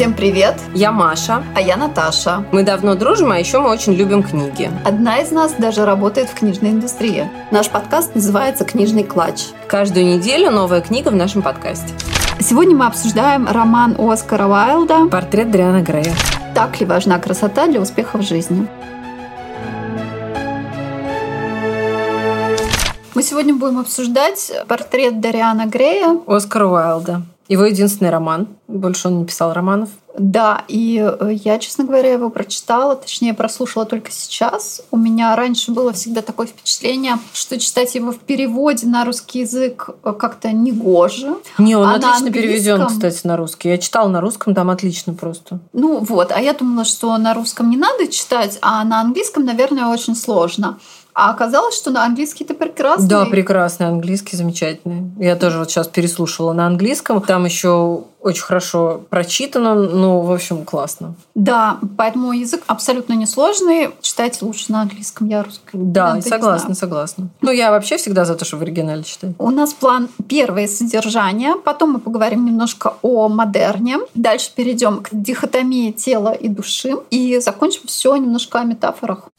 Всем привет! Я Маша. А я Наташа. Мы давно дружим, а еще мы очень любим книги. Одна из нас даже работает в книжной индустрии. Наш подкаст называется «Книжный клатч». Каждую неделю новая книга в нашем подкасте. Сегодня мы обсуждаем роман Оскара Уайлда «Портрет Дриана Грея». Так ли важна красота для успеха в жизни? Мы сегодня будем обсуждать портрет Дариана Грея. Оскара Уайлда. Его единственный роман. Больше он не писал романов. Да, и э, я, честно говоря, его прочитала, точнее, прослушала только сейчас. У меня раньше было всегда такое впечатление, что читать его в переводе на русский язык э, как-то негоже. Не, он а отлично переведен, кстати, на русский. Я читала на русском, там отлично просто. Ну вот, а я думала, что на русском не надо читать, а на английском, наверное, очень сложно. А оказалось, что на английский ты прекрасный. Да, прекрасный английский, замечательный. Я тоже вот сейчас переслушала на английском. Там еще очень хорошо прочитано, ну, в общем, классно. Да, поэтому язык абсолютно несложный. Читать лучше на английском, я русский. Да, согласна, согласна. Ну, я вообще всегда за то, чтобы в оригинале читать. У нас план первое содержание, потом мы поговорим немножко о модерне, дальше перейдем к дихотомии тела и души и закончим все немножко о метафорах.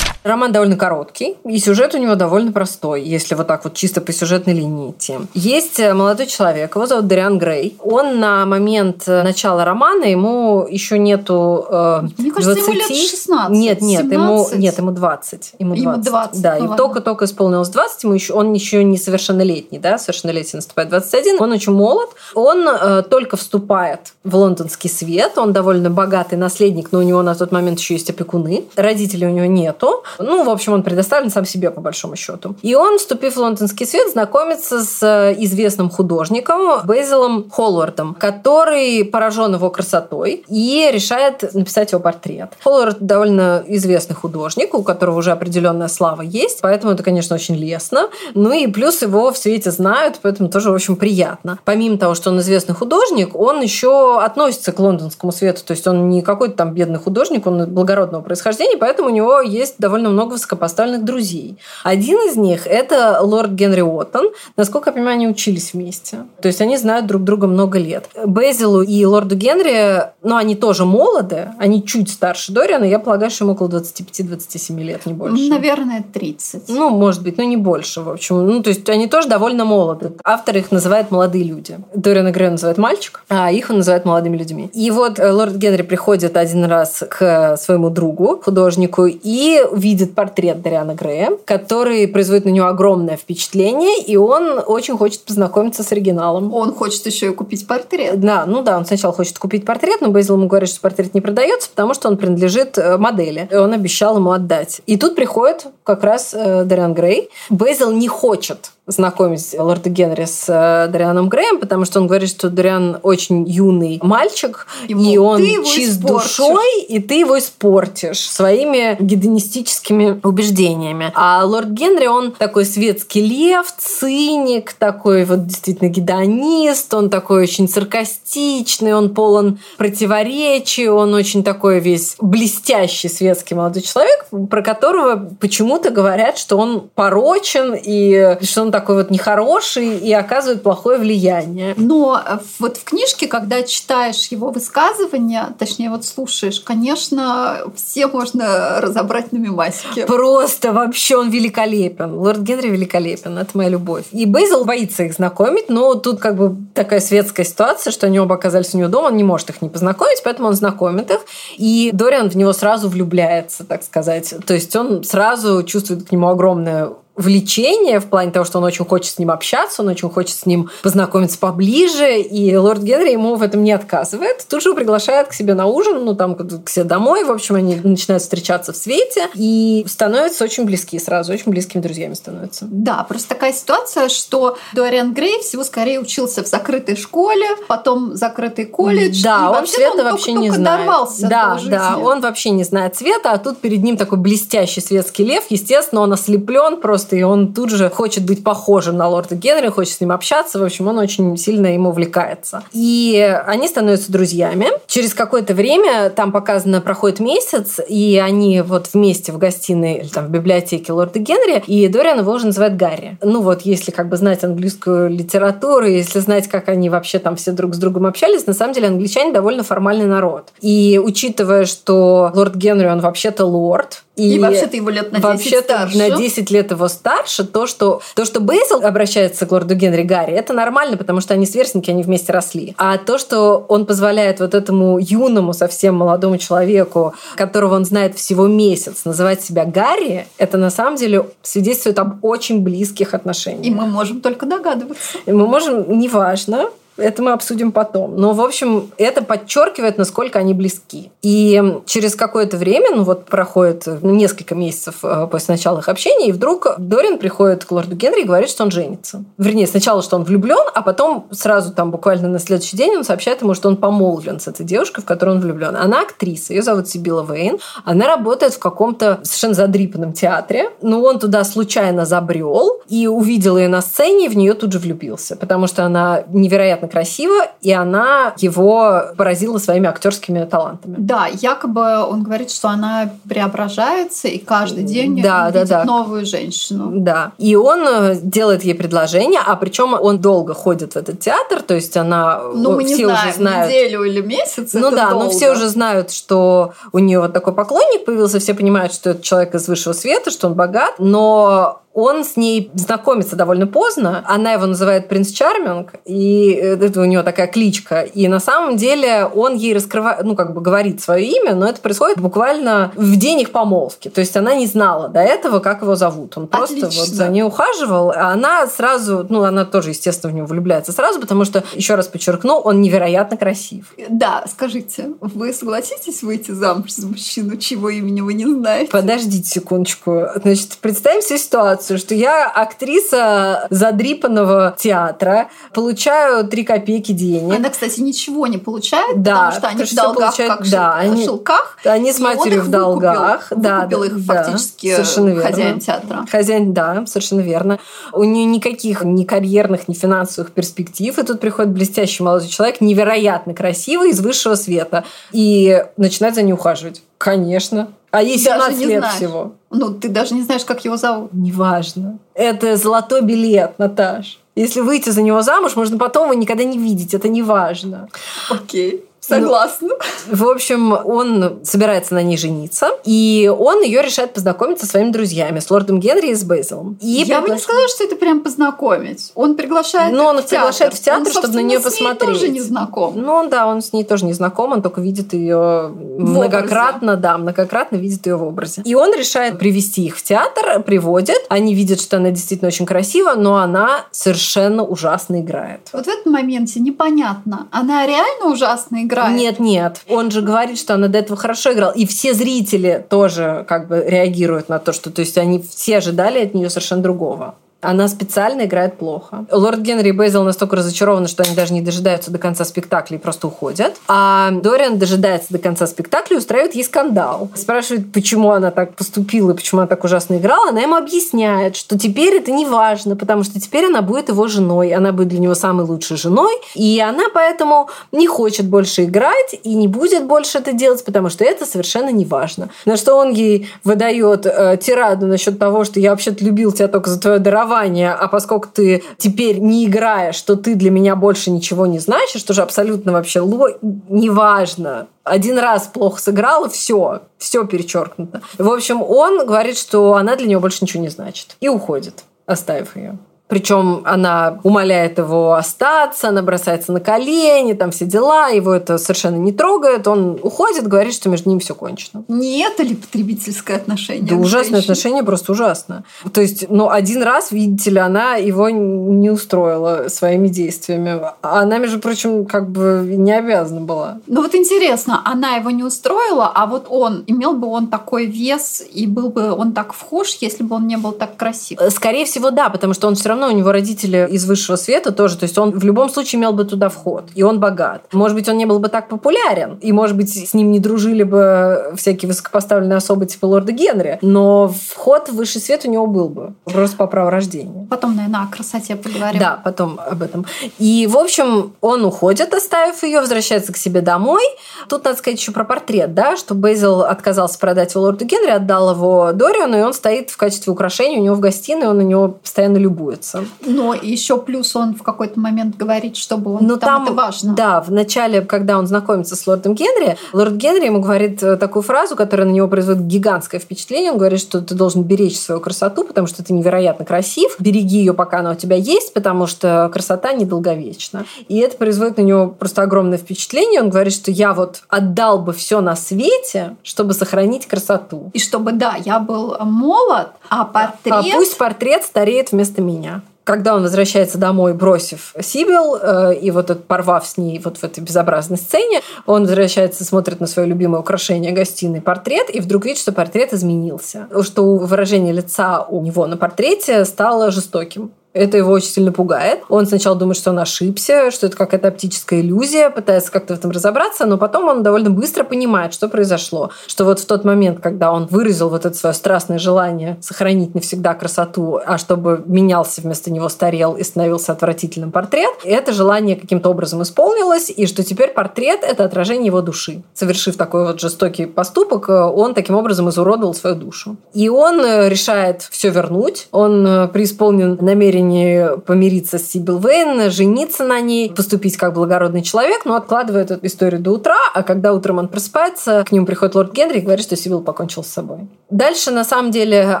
Роман довольно короткий, и сюжет у него довольно простой, если вот так вот чисто по сюжетной линии идти. Есть э, молодой человек, его зовут Дариан Грей. Он на момент э, начала романа, ему еще нету э, Мне кажется, 20. ему лет 16, Нет, нет, 17. ему, нет, ему 20. Ему 20. Ему 20 да, ну, и только-только исполнилось 20, ему еще, он еще не совершеннолетний, да, совершеннолетие наступает 21, он очень молод, он э, только вступает в лондонский свет, он довольно богатый наследник, но у него на тот момент еще есть опекуны, родителей у него нету, ну, в общем, он предоставлен сам себе, по большому счету. И он, вступив в лондонский свет, знакомится с э, известным художником Бейзелом Холлардом, который поражен его красотой и решает написать его портрет. Холлард довольно известный художник, у которого уже определенная слава есть, поэтому это, конечно, очень лестно. Ну и плюс его в свете знают, поэтому тоже, в общем, приятно. Помимо того, что он известный художник, он еще относится к лондонскому свету, то есть он не какой-то там бедный художник, он благородного происхождения, поэтому у него есть довольно довольно много высокопоставленных друзей. Один из них – это лорд Генри Уоттон. Насколько я понимаю, они учились вместе. То есть они знают друг друга много лет. Безилу и лорду Генри, ну, они тоже молоды, они чуть старше Дориана. Я полагаю, что им около 25-27 лет, не больше. Наверное, 30. Ну, может быть, но не больше, в общем. Ну, то есть они тоже довольно молоды. Автор их называет «молодые люди». Дориана Грея называет «мальчик», а их он называет «молодыми людьми». И вот э, лорд Генри приходит один раз к своему другу, художнику, и видит видит портрет Дариана Грея, который производит на него огромное впечатление, и он очень хочет познакомиться с оригиналом. Он хочет еще и купить портрет. Да, ну да, он сначала хочет купить портрет, но Бейзил ему говорит, что портрет не продается, потому что он принадлежит э, модели. И он обещал ему отдать. И тут приходит как раз э, Дариан Грей. Бейзил не хочет знакомить лорда Генри с э, Дарианом Греем, потому что он говорит, что Дариан очень юный мальчик, Ему, и он чист душой, и ты его испортишь своими гедонистическими убеждениями. А лорд Генри, он такой светский лев, циник, такой вот действительно гедонист, он такой очень саркастичный, он полон противоречий, он очень такой весь блестящий светский молодой человек, про которого почему-то говорят, что он порочен и что он такой вот нехороший и оказывает плохое влияние. Но э, вот в книжке, когда читаешь его высказывания, точнее вот слушаешь, конечно, все можно разобрать на мемасике. Просто вообще он великолепен. Лорд Генри великолепен. Это моя любовь. И Бейзел боится их знакомить, но тут как бы такая светская ситуация, что они оба оказались у него дома, он не может их не познакомить, поэтому он знакомит их. И Дориан в него сразу влюбляется, так сказать. То есть он сразу чувствует к нему огромное влечение в плане того, что он очень хочет с ним общаться, он очень хочет с ним познакомиться поближе, и лорд Генри ему в этом не отказывает. Тут же приглашает к себе на ужин, ну там к себе домой, в общем, они начинают встречаться в свете и становятся очень близки сразу, очень близкими друзьями становятся. Да, просто такая ситуация, что Дориан Грей всего скорее учился в закрытой школе, потом закрытый колледж. Да, он цвета вообще не знает. Да, да, он вообще не знает цвета, а тут перед ним такой блестящий светский лев, естественно, он ослеплен просто просто, и он тут же хочет быть похожим на лорда Генри, хочет с ним общаться. В общем, он очень сильно им увлекается. И они становятся друзьями. Через какое-то время, там показано, проходит месяц, и они вот вместе в гостиной, там в библиотеке лорда Генри, и Дориан его уже называет Гарри. Ну вот, если как бы знать английскую литературу, если знать, как они вообще там все друг с другом общались, на самом деле англичане довольно формальный народ. И учитывая, что лорд Генри, он вообще-то лорд, и, и вообще-то его лет на 10 вообще старше. на 10 лет его старше. То что, то, что Бейзил обращается к лорду Генри Гарри, это нормально, потому что они сверстники, они вместе росли. А то, что он позволяет вот этому юному, совсем молодому человеку, которого он знает всего месяц, называть себя Гарри, это на самом деле свидетельствует об очень близких отношениях. И мы можем только догадываться. И мы можем, неважно, это мы обсудим потом. Но, в общем, это подчеркивает, насколько они близки. И через какое-то время, ну вот проходит несколько месяцев э, после начала их общения, и вдруг Дорин приходит к лорду Генри и говорит, что он женится. Вернее, сначала, что он влюблен, а потом сразу там буквально на следующий день он сообщает ему, что он помолвлен с этой девушкой, в которую он влюблен. Она актриса, ее зовут Сибила Вейн. Она работает в каком-то совершенно задрипанном театре. Но он туда случайно забрел и увидел ее на сцене, и в нее тут же влюбился, потому что она невероятно красиво, и она его поразила своими актерскими талантами. Да, якобы он говорит, что она преображается, и каждый день да, он да, видит да. новую женщину. Да. И он э, делает ей предложение, а причем он долго ходит в этот театр, то есть она ну, мы все не знаем, уже знают. неделю или месяц. Ну да, долго. но все уже знают, что у нее вот такой поклонник появился, все понимают, что это человек из высшего света, что он богат, но он с ней знакомится довольно поздно. Она его называет принц Чарминг, и это у него такая кличка. И на самом деле он ей раскрывает, ну, как бы говорит свое имя, но это происходит буквально в день их помолвки. То есть она не знала до этого, как его зовут. Он просто Отлично. вот за ней ухаживал, а она сразу, ну, она тоже, естественно, в него влюбляется сразу, потому что, еще раз подчеркну, он невероятно красив. Да, скажите, вы согласитесь выйти замуж за мужчину, чьего имени вы не знаете? Подождите секундочку. Значит, представим себе ситуацию, что я актриса задрипанного театра, получаю 3 копейки денег. Она, кстати, ничего не получает, Да, потому что они в долгах, как да, они- шелках. Они с матерью в долгах. Выкупил, да, выкупил да, их да, фактически совершенно верно. хозяин театра. Хозяин, да, совершенно верно. У нее никаких ни карьерных, ни финансовых перспектив. И тут приходит блестящий молодой человек, невероятно красивый, из высшего света. И начинает за ней ухаживать. Конечно. А ей Даже 17 не лет знаешь. всего. Ну, ты даже не знаешь, как его зовут. Неважно. Это золотой билет, Наташ. Если выйти за него замуж, можно потом его никогда не видеть. Это не важно. Окей. Согласна. В общем, он собирается на ней жениться, и он ее решает познакомить со своими друзьями, с лордом Генри и с Бейзелом. И Я бы не сказала, что это прям познакомить. Он приглашает Ну, их он в их приглашает в театр, Он, чтобы на нее с ней посмотреть. тоже не знаком. Ну да, он с ней тоже не знаком, он только видит ее многократно, да, многократно видит ее в образе. И он решает привести их в театр, приводит. Они видят, что она действительно очень красива, но она совершенно ужасно играет. Вот в этом моменте непонятно, она реально ужасно играет? Нет, нет. Он же говорит, что она до этого хорошо играла. И все зрители тоже как бы реагируют на то, что то есть они все ожидали от нее совершенно другого. Она специально играет плохо. Лорд Генри и Бейзел настолько разочарованы, что они даже не дожидаются до конца спектакля и просто уходят. А Дориан дожидается до конца спектакля и устраивает ей скандал. Спрашивает, почему она так поступила, почему она так ужасно играла. Она ему объясняет, что теперь это не важно, потому что теперь она будет его женой. Она будет для него самой лучшей женой. И она поэтому не хочет больше играть и не будет больше это делать, потому что это совершенно не важно. На что он ей выдает э, тираду насчет того, что я вообще-то любил тебя только за твое дарование, а поскольку ты теперь не играешь, что ты для меня больше ничего не значишь, что же абсолютно вообще ло... неважно. Один раз плохо сыграла, все, все перечеркнуто. В общем, он говорит, что она для него больше ничего не значит. И уходит, оставив ее. Причем она умоляет его остаться, она бросается на колени, там все дела, его это совершенно не трогает. Он уходит, говорит, что между ними все кончено. Не это ли потребительское отношение? Да ужасное отношение, просто ужасно. То есть, ну, один раз, видите ли, она его не устроила своими действиями. Она, между прочим, как бы не обязана была. Ну вот интересно, она его не устроила, а вот он, имел бы он такой вес и был бы он так вхож, если бы он не был так красив? Скорее всего, да, потому что он все равно равно у него родители из высшего света тоже, то есть он в любом случае имел бы туда вход, и он богат. Может быть, он не был бы так популярен, и, может быть, с ним не дружили бы всякие высокопоставленные особы типа лорда Генри, но вход в высший свет у него был бы, просто по праву рождения. Потом, наверное, о красоте поговорим. Да, потом об этом. И, в общем, он уходит, оставив ее, возвращается к себе домой. Тут надо сказать еще про портрет, да, что Бейзил отказался продать его лорду Генри, отдал его Дориану, и он стоит в качестве украшения у него в гостиной, он на него постоянно любуется. Но еще плюс он в какой-то момент говорит, чтобы он Но там, там это важно. Да, в начале, когда он знакомится с лордом Генри, лорд Генри ему говорит э, такую фразу, которая на него производит гигантское впечатление. Он говорит, что ты должен беречь свою красоту, потому что ты невероятно красив. Береги ее, пока она у тебя есть, потому что красота недолговечна. И это производит на него просто огромное впечатление. Он говорит, что я вот отдал бы все на свете, чтобы сохранить красоту. И чтобы, да, я был молод, а портрет... А пусть портрет стареет вместо меня когда он возвращается домой, бросив Сибил, э, и вот этот, порвав с ней вот в этой безобразной сцене, он возвращается, смотрит на свое любимое украшение гостиный портрет, и вдруг видит, что портрет изменился. Что выражение лица у него на портрете стало жестоким. Это его очень сильно пугает. Он сначала думает, что он ошибся, что это какая-то оптическая иллюзия, пытается как-то в этом разобраться, но потом он довольно быстро понимает, что произошло. Что вот в тот момент, когда он выразил вот это свое страстное желание сохранить навсегда красоту, а чтобы менялся вместо него старел и становился отвратительным портрет, это желание каким-то образом исполнилось, и что теперь портрет — это отражение его души. Совершив такой вот жестокий поступок, он таким образом изуродовал свою душу. И он решает все вернуть. Он преисполнен намерение намерении помириться с Сибил Вейн, жениться на ней, поступить как благородный человек, но откладывает эту историю до утра, а когда утром он просыпается, к нему приходит лорд Генри и говорит, что Сибил покончил с собой. Дальше, на самом деле,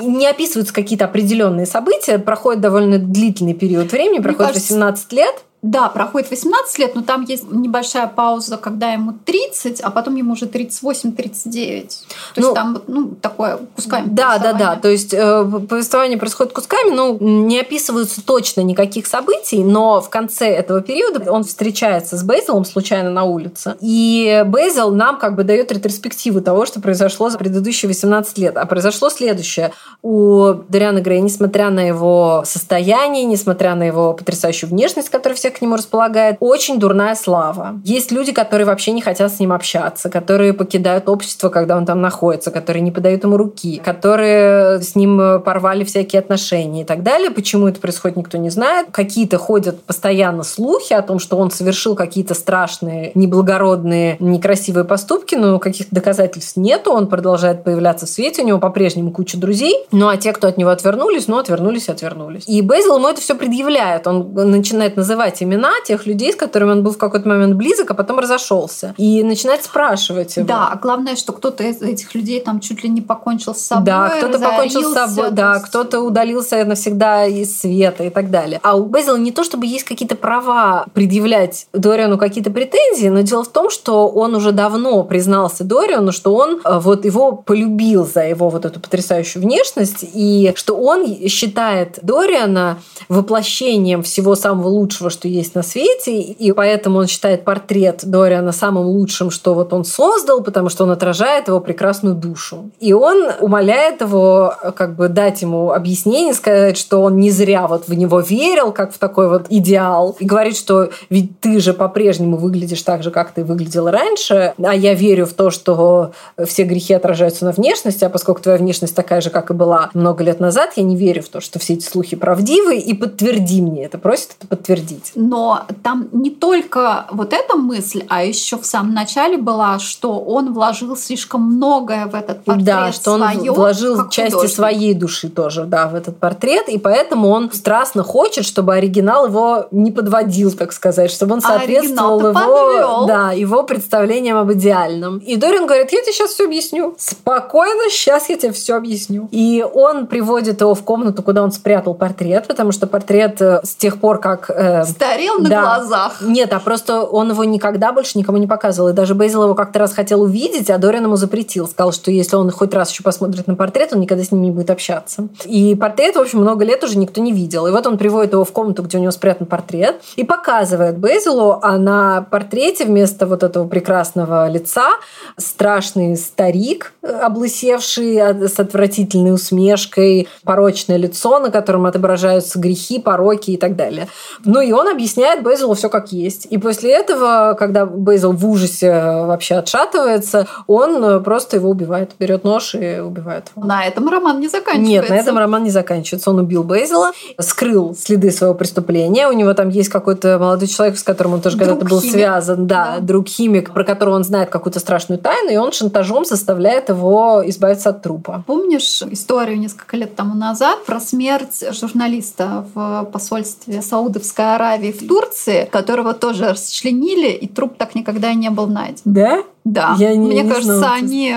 не описываются какие-то определенные события, проходит довольно длительный период времени, проходит кажется, 18 лет. Да, проходит 18 лет, но там есть небольшая пауза, когда ему 30, а потом ему уже 38-39. То Ну, есть там ну, такое кусками Да, да, да. То есть э, повествование происходит кусками, ну, не описываются точно никаких событий, но в конце этого периода он встречается с Бейзелом случайно на улице. И Бейзел нам как бы дает ретроспективу того, что произошло за предыдущие 18 лет. А произошло следующее. У Дориана Грея, несмотря на его состояние, несмотря на его потрясающую внешность, которая всех к нему располагает, очень дурная слава. Есть люди, которые вообще не хотят с ним общаться, которые покидают общество, когда он там находится, которые не подают ему руки, которые с ним порвали всякие отношения и так далее. Почему это происходит, никто не знает. Какие-то ходят постоянно слухи о том, что он совершил какие-то страшные, неблагородные, некрасивые поступки, но каких-то доказательств нету. Он продолжает появляться в свете, у него по-прежнему куча друзей. Ну а те, кто от него отвернулись, ну отвернулись отвернулись. И Бейзел ему это все предъявляет. Он начинает называть имена тех людей, с которыми он был в какой-то момент близок, а потом разошелся. И начинает спрашивать его. Да, а главное, что кто-то из этих людей там чуть ли не покончил с собой. Да, кто-то покончил с собой, да, есть- кто-то удалился навсегда из света и так далее. А у Безила не то, чтобы есть какие-то права предъявлять Дориану какие-то претензии, но дело в том, что он уже давно признался Дориану, что он э, вот его полюбил за его вот эту потрясающую внешность, и что он считает Дориана воплощением всего самого лучшего, что есть на свете, и поэтому он считает портрет Дориана самым лучшим, что вот он создал, потому что он отражает его прекрасную душу. И он умоляет его как бы дать ему объяснение, сказать, что он не зря вот в него верил, как в такой вот идеал, и говорит, что ведь ты же по-прежнему выглядишь так же, как ты выглядел раньше, а я верю в то, что все грехи отражаются на внешности, а поскольку твоя внешность такая же, как и была много лет назад, я не верю в то, что все эти слухи правдивы, и подтверди мне это, просит это подтвердить. Но там не только вот эта мысль, а еще в самом начале была, что он вложил слишком многое в этот портрет да, что он своё, вложил части художник. своей души тоже, да, в этот портрет, и поэтому он страстно хочет, чтобы оригинал его не подводил, так сказать, чтобы он А соответствовал оригинал-то его, подвёл. да, его представлениям об идеальном. И Дорин говорит, я тебе сейчас все объясню. Спокойно, сейчас я тебе все объясню. И он приводит его в комнату, куда он спрятал портрет, потому что портрет э, с тех пор, как э, С постарел на Да. глазах. Нет, а просто он его никогда больше никому не показывал. И даже Бейзил его как-то раз хотел увидеть, а Дориан ему запретил. Сказал, что если он хоть раз еще посмотрит на портрет, он никогда с ним не будет общаться. И портрет, в общем, много лет уже никто не видел. И вот он приводит его в комнату, где у него спрятан портрет, и показывает Бейзилу, а на портрете вместо вот этого прекрасного лица страшный старик, э, облысевший э, с отвратительной усмешкой, порочное лицо, на котором отображаются грехи, пороки и так далее. Ну и он объясняет Бейзилу все как есть. И после этого, когда Бейзил в ужасе вообще отшатывается, он э, просто его убивает. Берет нож и убивает его. На этом роман не заканчивается. Нет, на этом роман не заканчивается. Он убил Бейзела, скрыл следы своего преступления. У него там есть какой-то молодой человек, с которым он тоже когда-то был химик. связан. Да, Да. друг химик, про которого он знает какую-то страшную тайну, и он шантажом заставляет его избавиться от трупа. Помнишь историю несколько лет тому назад про смерть журналиста в посольстве Саудовской Аравии в Турции, которого тоже расчленили, и труп так никогда и не был найден? Да? Да. Я не- Мне не кажется, знала, они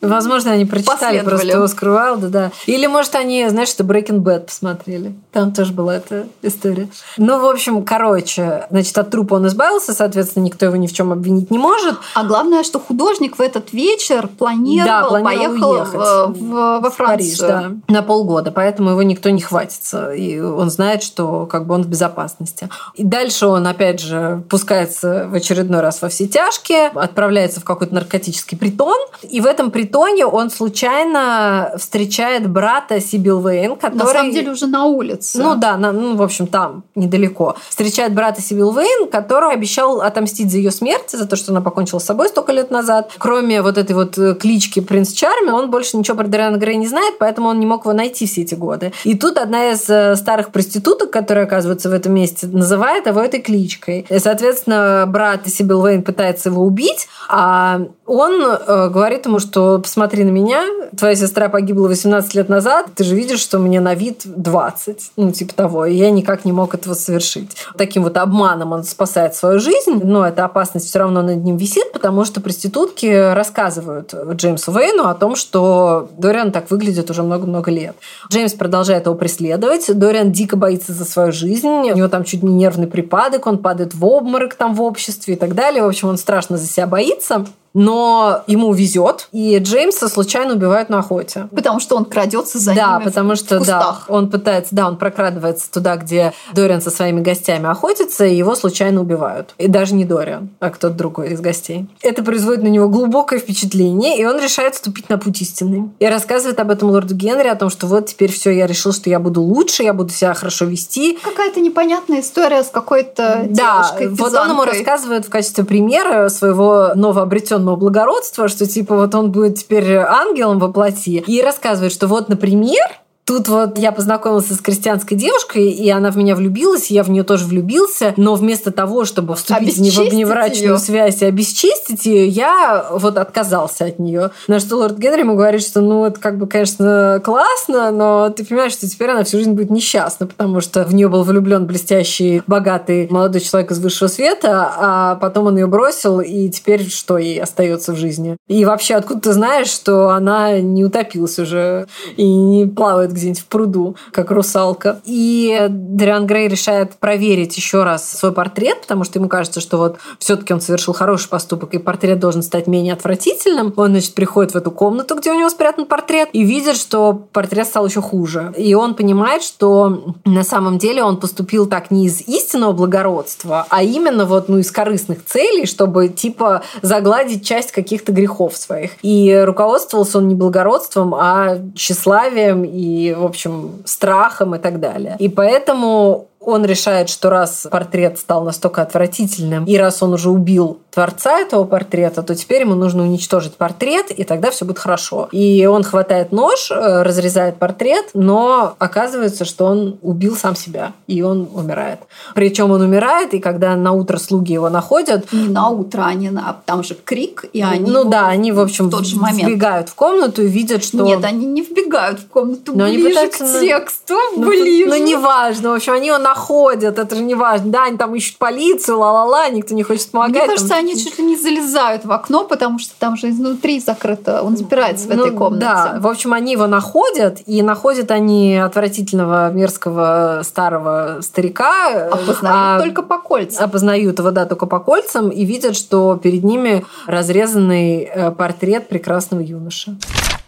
Возможно, они прочитали просто Оскар Уайлда, да. Или, может, они, знаешь, что Breaking Bad посмотрели. Там тоже была эта история. Ну, в общем, короче, значит, от трупа он избавился, соответственно, никто его ни в чем обвинить не может. А главное, что художник в этот вечер планировал, Да, планировал поехал в- в- во в Париж, Францию. да, на полгода, поэтому его никто не хватится. И он знает, что как бы он в безопасности. И дальше он, опять же, пускается в очередной раз во все тяжкие, отправляется в какой-то наркотический притон. И в этом притоне он случайно встречает брата Сибил Вейн, который... На самом деле уже на улице. Ну да, на- ну, в общем, там, недалеко. Встречает брата Сибил Вейн, который обещал отомстить за ее смерть, за то, что она покончила с собой столько лет назад. Кроме вот этой вот э, клички Принц Чарми, он больше ничего про Дориана Грей не знает, поэтому он не мог его найти все эти годы. И тут одна из э, старых проституток, которая оказывается в этом месте, называет его этой кличкой. И, соответственно, брат Сибил Вейн пытается его убить, а он э, говорит ему, что посмотри на меня, твоя сестра погибла 18 лет назад, ты же видишь, что мне на вид 20, ну типа того, и я никак не мог этого совершить. Таким вот обманом он спасает свою жизнь, но эта опасность все равно над ним висит, потому что проститутки рассказывают Джеймсу Вейну о том, что Дориан так выглядит уже много-много лет. Джеймс продолжает его преследовать, Дориан дико боится за свою жизнь, у него там чуть не нервный припадок, он падает в обморок там в обществе и так далее. В общем, он страшно за себя боится. Но ему везет, и Джеймса случайно убивают на охоте. Потому что он крадется за да, ними потому в что да, кустах. он пытается, да, он прокрадывается туда, где Дориан со своими гостями охотится, и его случайно убивают. И даже не Дориан, а кто-то другой из гостей. Это производит на него глубокое впечатление, и он решает вступить на путь истины. И рассказывает об этом лорду Генри, о том, что вот теперь все, я решил, что я буду лучше, я буду себя хорошо вести. Какая-то непонятная история с какой-то Да, девушкой вот он ему рассказывает в качестве примера своего новообретенного благородства, что типа вот он будет теперь ангелом во плоти. И рассказывает, что вот, например, Тут вот я познакомился с крестьянской девушкой, и она в меня влюбилась, и я в нее тоже влюбился. Но вместо того, чтобы вступить в неврачную её. связь и обесчестить ее, я вот отказался от нее. На что лорд Генри ему говорит, что ну это как бы, конечно, классно, но ты понимаешь, что теперь она всю жизнь будет несчастна, потому что в нее был влюблен блестящий, богатый молодой человек из высшего света, а потом он ее бросил, и теперь что ей остается в жизни? И вообще, откуда ты знаешь, что она не утопилась уже и не плавает где-нибудь в пруду, как русалка? И Дриан Грей решает проверить еще раз свой портрет, потому что ему кажется, что вот все-таки он совершил хороший поступок, и портрет должен стать менее отвратительным. Он, значит, приходит в эту комнату, где у него спрятан портрет, и видит, что портрет стал еще хуже. И он понимает, что на самом деле он поступил так не из истинного благородства, а именно вот ну, из корыстных целей, чтобы типа загладить часть каких-то грехов своих. И руководствовался он не благородством, а тщеславием и, в общем, страхом и так далее. И поэтому он решает, что раз портрет стал настолько отвратительным, и раз он уже убил творца этого портрета, то теперь ему нужно уничтожить портрет, и тогда все будет хорошо. И он хватает нож, э, разрезает портрет, но оказывается, что он убил сам себя, и он умирает. Причем он умирает, и когда на утро слуги его находят, Не на утро, они на... Там же крик, и они... ну да, они, в общем, в тот же момент. вбегают в комнату и видят, что... Нет, они не вбегают в комнату Но они ближе пытаются к тексту, Ну, ближе. Ну, неважно. В общем, они его находят находят, это же не важно. Да, они там ищут полицию, ла-ла-ла, никто не хочет помогать. Мне кажется, там... они чуть ли не залезают в окно, потому что там же изнутри закрыто, он запирается в этой Ну, комнате. Да, в общем, они его находят, и находят они отвратительного, мерзкого старого старика. Опознают а, только по кольцам. Опознают его, да, только по кольцам, и видят, что перед ними разрезанный э, портрет прекрасного юноши.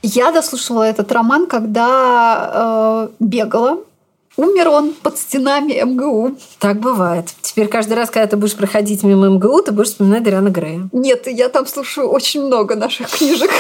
Я дослушивала этот роман, когда э, бегала. Умер он под стенами МГУ. Так бывает. Теперь каждый раз, когда ты будешь проходить мимо МГУ, ты будешь вспоминать Дариана Грея. Нет, я там слушаю очень много наших книжек.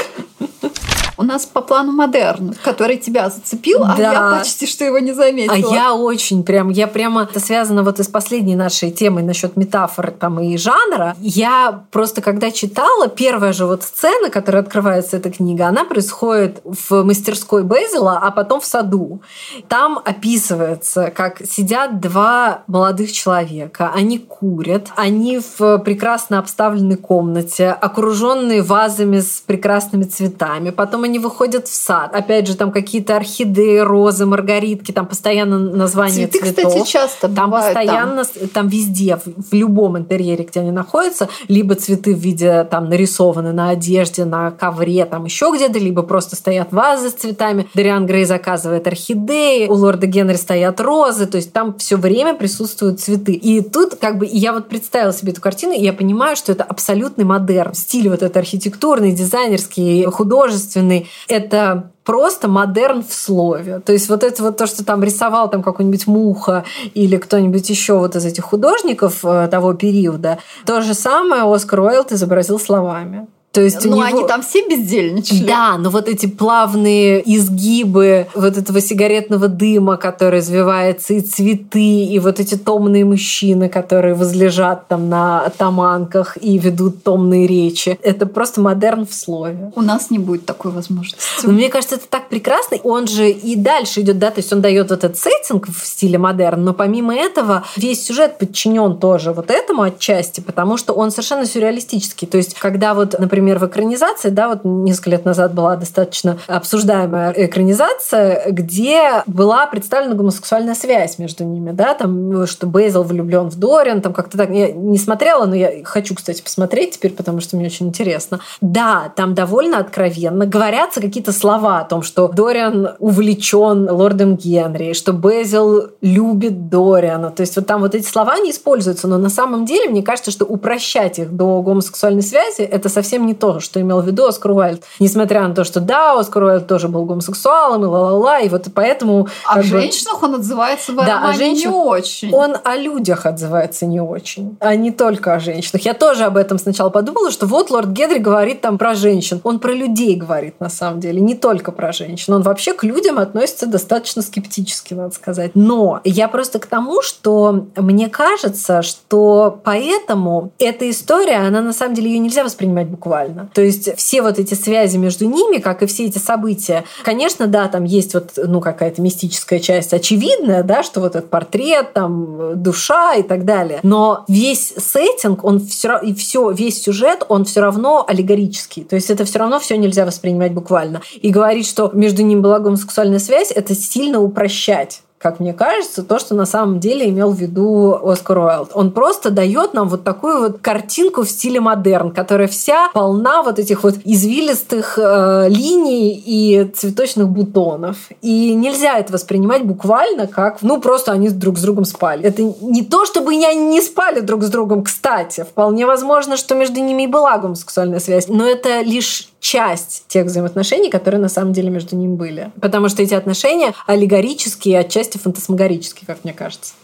У нас по плану модерн, который тебя зацепил, а Да. я почти что его не А заметила. я очень прям, я прямо, это связано вот и с последней нашей темой насчет метафор там и жанра. Я просто когда читала, первая же вот сцена, которая открывается эта книга, она происходит в мастерской Безила, а потом в саду. Там описывается, как сидят два молодых человека, они курят, они в прекрасно обставленной комнате, окруженные вазами с прекрасными цветами. Потом они выходят в сад. Опять же, там какие-то орхидеи, розы, маргаритки, там постоянно названия Цветы, цветов. кстати, часто Там бывают там. постоянно, там. везде, в, в любом интерьере, где они находятся, либо цветы в виде там нарисованы на одежде, на ковре, там еще где-то, либо просто стоят вазы с цветами. Дариан Грей заказывает орхидеи, у лорда Генри стоят розы, то есть там все время присутствуют цветы. И тут как бы я вот представила себе эту картину, и я понимаю, что это абсолютный модерн. Стиль вот этот архитектурный, дизайнерский, художественный. Это просто модерн в слове. То есть вот это вот то, что там рисовал там какой-нибудь Муха или кто-нибудь еще вот из этих художников э, того периода, то же самое Оскар Уайлд изобразил словами. То есть Ну, него... они там все бездельничали. Да, но вот эти плавные изгибы вот этого сигаретного дыма, который извивается, и цветы, и вот эти томные мужчины, которые возлежат там на атаманках и ведут томные речи. Это просто модерн в слове. У нас не будет такой возможности. Но мне кажется, это так прекрасно. Он же и дальше идет, да, то есть он дает вот этот сеттинг в стиле модерн, но помимо этого весь сюжет подчинен тоже вот этому отчасти, потому что он совершенно сюрреалистический. То есть, когда вот, например, в экранизации, да, вот несколько лет назад была достаточно обсуждаемая экранизация, где была представлена гомосексуальная связь между ними, да, там, что Бейзел влюблен в Дориан, там как-то так. Я не смотрела, но я хочу, кстати, посмотреть теперь, потому что мне очень интересно. Да, там довольно откровенно говорятся какие-то слова о том, что Дориан увлечен лордом Генри, что Безил любит Дориана. То есть вот там вот эти слова не используются, но на самом деле мне кажется, что упрощать их до гомосексуальной связи это совсем не то, что имел в виду Оскар Уайльд. Несмотря на то, что да, Оскар Уайльд тоже был гомосексуалом и ла-ла-ла, и вот поэтому... О бы, женщинах он отзывается в Да, о романе не очень. он о людях отзывается не очень, а не только о женщинах. Я тоже об этом сначала подумала, что вот лорд Генри говорит там про женщин. Он про людей говорит на самом деле, не только про женщин. Он вообще к людям относится достаточно скептически, надо сказать. Но я просто к тому, что мне кажется, что поэтому эта история, она на самом деле ее нельзя воспринимать буквально. То есть все вот эти связи между ними, как и все эти события, конечно, да, там есть вот ну какая-то мистическая часть очевидная, да, что вот этот портрет, там душа и так далее. Но весь сеттинг, он все и все весь сюжет, он все равно аллегорический. То есть это все равно все нельзя воспринимать буквально. И говорить, что между ними была гомосексуальная связь, это сильно упрощать как мне кажется, то, что на самом деле имел в виду Оскар Уайлд. Он просто дает нам вот такую вот картинку в стиле модерн, которая вся полна вот этих вот извилистых э, линий и цветочных бутонов. И нельзя это воспринимать буквально как, ну, просто они друг с другом спали. Это не то, чтобы они не спали друг с другом, кстати. Вполне возможно, что между ними и была гомосексуальная связь. Но это лишь часть тех взаимоотношений, которые на самом деле между ними были. Потому что эти отношения аллегорические, отчасти фантасмагорические, как мне кажется.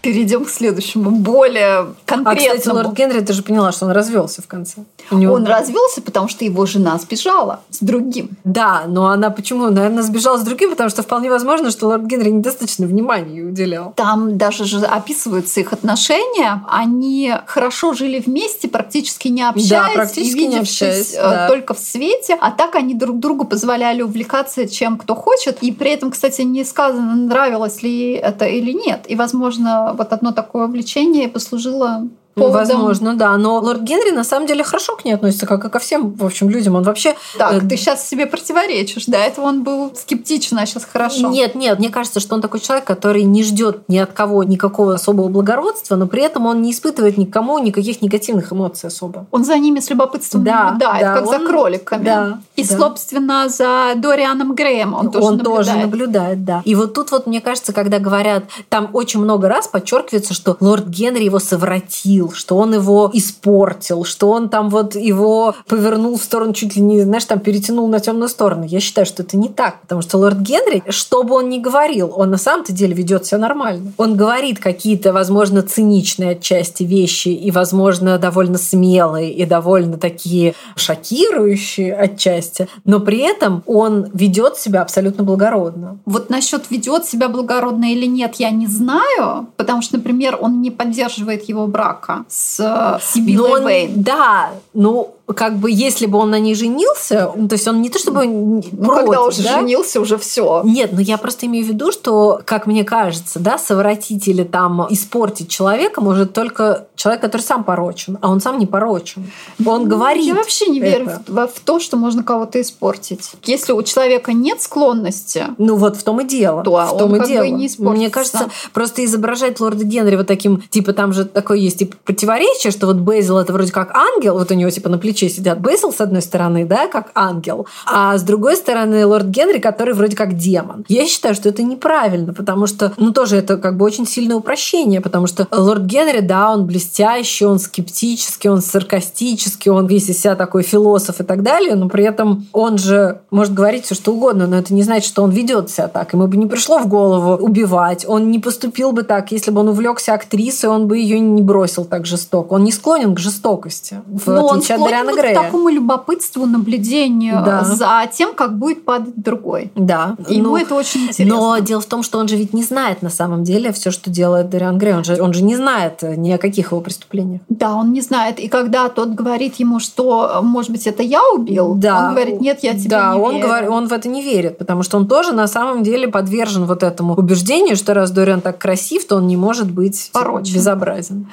Перейдем к следующему, более А, конкретному. кстати, лорд Генри, ты же поняла, что он развелся в конце. У него- Он развелся, потому что его жена сбежала с другим. Да, но она почему? Наверное, сбежала с другим, потому что вполне возможно, что лорд Генри недостаточно внимания уделял. Там даже же описываются их отношения. Они хорошо жили вместе, практически не общаясь, практически и не общаясь, э, да. только в свете. А так они друг другу позволяли увлекаться чем кто хочет. И при этом, кстати, не сказано, нравилось ли это или нет. И, возможно, вот одно такое увлечение послужило поводом. Возможно, да. Но лорд Генри на самом деле хорошо к ней относится, как и ко всем, в общем, людям. Он вообще... Так, э, ты сейчас себе противоречишь. До этого он был скептичен, а сейчас хорошо. Нет, нет, мне кажется, что он такой человек, который не ждет ни от кого никакого особого благородства, но при этом он не испытывает никому никаких негативных эмоций особо. Он за ними с любопытством Да, наблюдает, да, как за он- кроликами. да, И, да. собственно, за Дорианом Греем он тоже наблюдает. тоже наблюдает, да. И вот тут вот, мне кажется, когда говорят, там очень много раз подчеркивается, что лорд Генри его совратил, что он его испортил, что он там вот его повернул в сторону, чуть ли не, знаешь, там перетянул на темную сторону. Я считаю, что это не так, потому что лорд Генри, что бы он ни говорил, он на самом-то деле ведет себя нормально. Он говорит какие-то, возможно, циничные отчасти вещи и, возможно, довольно смелые и довольно такие шокирующие отчасти, но при этом он ведет себя абсолютно благородно. Вот насчет ведет себя благородно или нет, я не знаю, потому что, например, он не поддерживает его брака с э, Сибилой Но он- Вейн. Да, ну как бы если бы он на ней женился, ну, то есть он не то чтобы Ну, против, когда уже да? женился, уже все. Нет, но я просто имею в виду, что, как мне кажется, да, совратить или там испортить человека может только человек, который сам порочен, а он сам не порочен. Он говорит. Ну, Я вообще не верю это. в, во- в то, что можно кого-то испортить. Если у человека нет склонности, Ну вот в том и дело. То в том он и как бы дело. и не испортится. Мне кажется, просто изображать лорда Генри вот таким, типа там же такое есть типа противоречие, что вот Бейзил это вроде как ангел, вот у него типа на плече сидят Бейзил с одной стороны, да, как ангел, а с другой стороны лорд Генри, который вроде как демон. Я считаю, что это неправильно, потому что, ну тоже это как бы очень сильное упрощение, потому что лорд Генри, да, он блестящий, он скептический, он саркастический, он весь из себя такой философ и так далее, но при этом он же может говорить все что угодно, но это не значит, что он ведет себя так. Ему бы не пришло в голову убивать, он не поступил бы так, если бы он увлекся актрисой, он бы ее не бросил так жестоко. Он не склонен к жестокости, в он отличие от склонен Дариана вот к такому любопытству, наблюдению Да. за тем, как будет падать другой. Да. И Ему ну, это очень интересно. Но дело в том, что он же ведь не знает на самом деле все, что делает Дариан Грей. Он же, он же не знает ни о каких его преступлениях. Да, он не знает. И когда тот говорит ему, что, может быть, это я убил, Да. он говорит, нет, я тебе да, не он, верю. говорит, он в это не верит, потому что он тоже на самом деле подвержен вот этому убеждению, что раз Дориан так красив, то он не может быть Порочен. безобразен.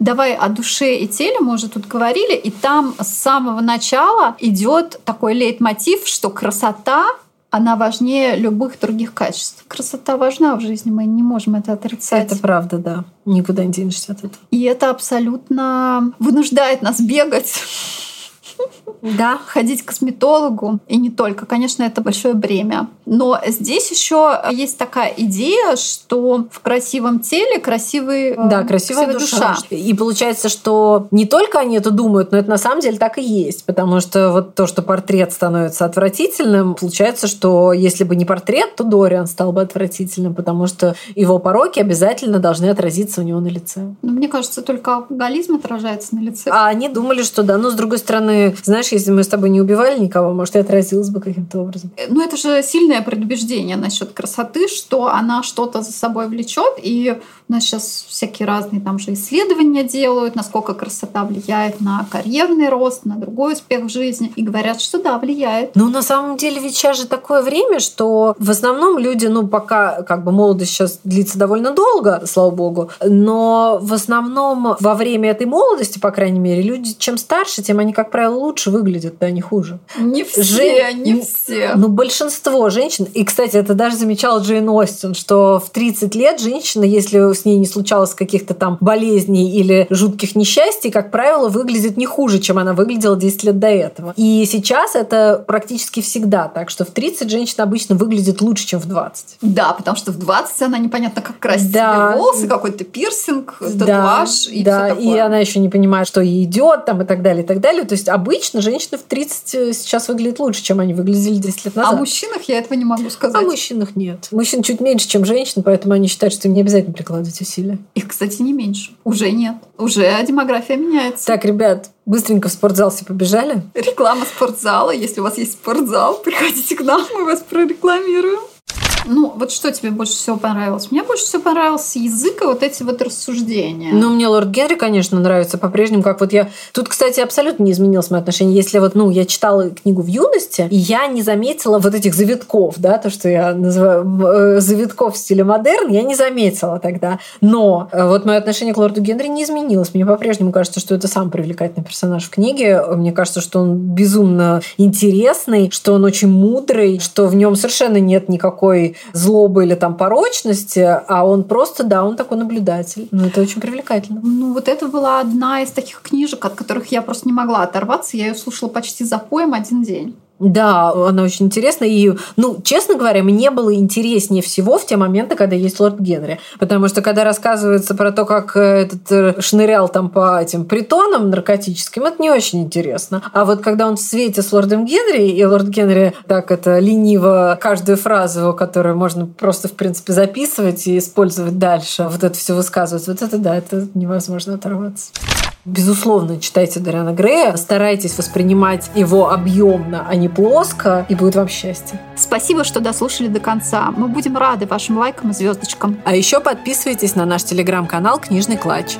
Давай о душе и теле мы уже тут говорили, и там с самого начала идет такой лейтмотив, что красота она важнее любых других качеств. Красота важна в жизни, мы не можем это отрицать. Это правда, да. Никуда не денешься от этого. И это абсолютно вынуждает нас бегать, Да. ходить к косметологу. И не только. Конечно, это большое бремя. Но здесь еще есть такая идея, что в красивом теле красивый, э, Да, красивая душа. И получается, что не только они это думают, но это на самом деле так и есть. Потому что вот то, что портрет становится отвратительным, получается, что если бы не портрет, то Дориан стал бы отвратительным, потому что его пороки обязательно должны отразиться у него на лице. Но мне кажется, только алкоголизм отражается на лице. А они думали, что да. Но с другой стороны, знаешь, если мы с тобой не убивали никого, может, и отразилось бы каким-то образом. Ну, это же сильное предубеждение насчет красоты, что она что-то за собой влечет. И у нас сейчас всякие разные там же исследования делают, насколько красота влияет на карьерный рост, на другой успех в жизни. И говорят, что да, влияет. Ну, на самом деле, ведь сейчас же такое время, что в основном люди, ну, пока как бы молодость сейчас длится довольно долго, слава богу, но в основном во время этой молодости, по крайней мере, люди, чем старше, тем они, как правило, лучше выглядят, да, не хуже. Не все, Жен- не все. Ну, большинство женщин, и, кстати, это даже замечала Джейн Остин, что в 30 лет женщина, если с ней не случалось каких-то там болезней или жутких несчастий, как правило, выглядит не хуже, чем она выглядела 10 лет до этого. И сейчас это практически всегда так, что в 30 женщина обычно выглядит лучше, чем в 20. Да, потому что в 20 она непонятно как красит Да. волосы, какой-то пирсинг, татуаж и да, все такое. и она еще не понимает, что ей идет, там и так далее, и так далее. То есть обычно женщины в 30 сейчас выглядят лучше, чем они выглядели 10 лет О назад. мужчинах я этого не могу сказать. А мужчинах нет. Мужчин чуть меньше, чем женщин, поэтому они считают, что им не обязательно прикладывать усилия. Их, кстати, не меньше. Уже нет. Уже демография меняется. Так, ребят, быстренько в спортзал все побежали. Реклама спортзала. Если у вас есть спортзал, приходите к нам, мы вас прорекламируем. Ну, вот что тебе больше всего понравилось? Мне больше всего понравился язык и вот эти вот рассуждения. Ну, мне Лорд Генри, конечно, нравится по-прежнему, как вот я... Тут, кстати, абсолютно не изменилось мое отношение. Если вот, ну, я читала книгу в юности, и я не заметила вот этих завитков, да, то, что я называю э, завитков в стиле модерн, я не заметила тогда. Но э, вот мое отношение к Лорду Генри не изменилось. Мне по-прежнему кажется, что это самый привлекательный персонаж в книге. Мне кажется, что он безумно интересный, что он очень мудрый, что в нем совершенно нет никакой злобы или там порочности, а он просто, да, он такой наблюдатель. Ну, это очень привлекательно. Ну, вот это была одна из таких книжек, от которых я просто не могла оторваться. Я ее слушала почти за поем один день. Да, она очень интересна. И, ну, честно говоря, мне было интереснее всего в те моменты, когда есть лорд Генри. Потому что когда рассказывается про то, как э, этот э, шнырял там по этим притонам наркотическим, это не очень интересно. А вот когда он в свете с лордом Генри, и лорд Генри так это лениво каждую фразу, которую можно просто, в принципе, записывать и использовать дальше, вот это все высказывать, вот это да, это невозможно оторваться. Безусловно, читайте Дариана Грея, старайтесь воспринимать его объемно, а не плоско, и будет вам счастье. Спасибо, что дослушали до конца. Мы будем рады вашим лайкам и звездочкам. А еще подписывайтесь на наш телеграм-канал «Книжный клатч».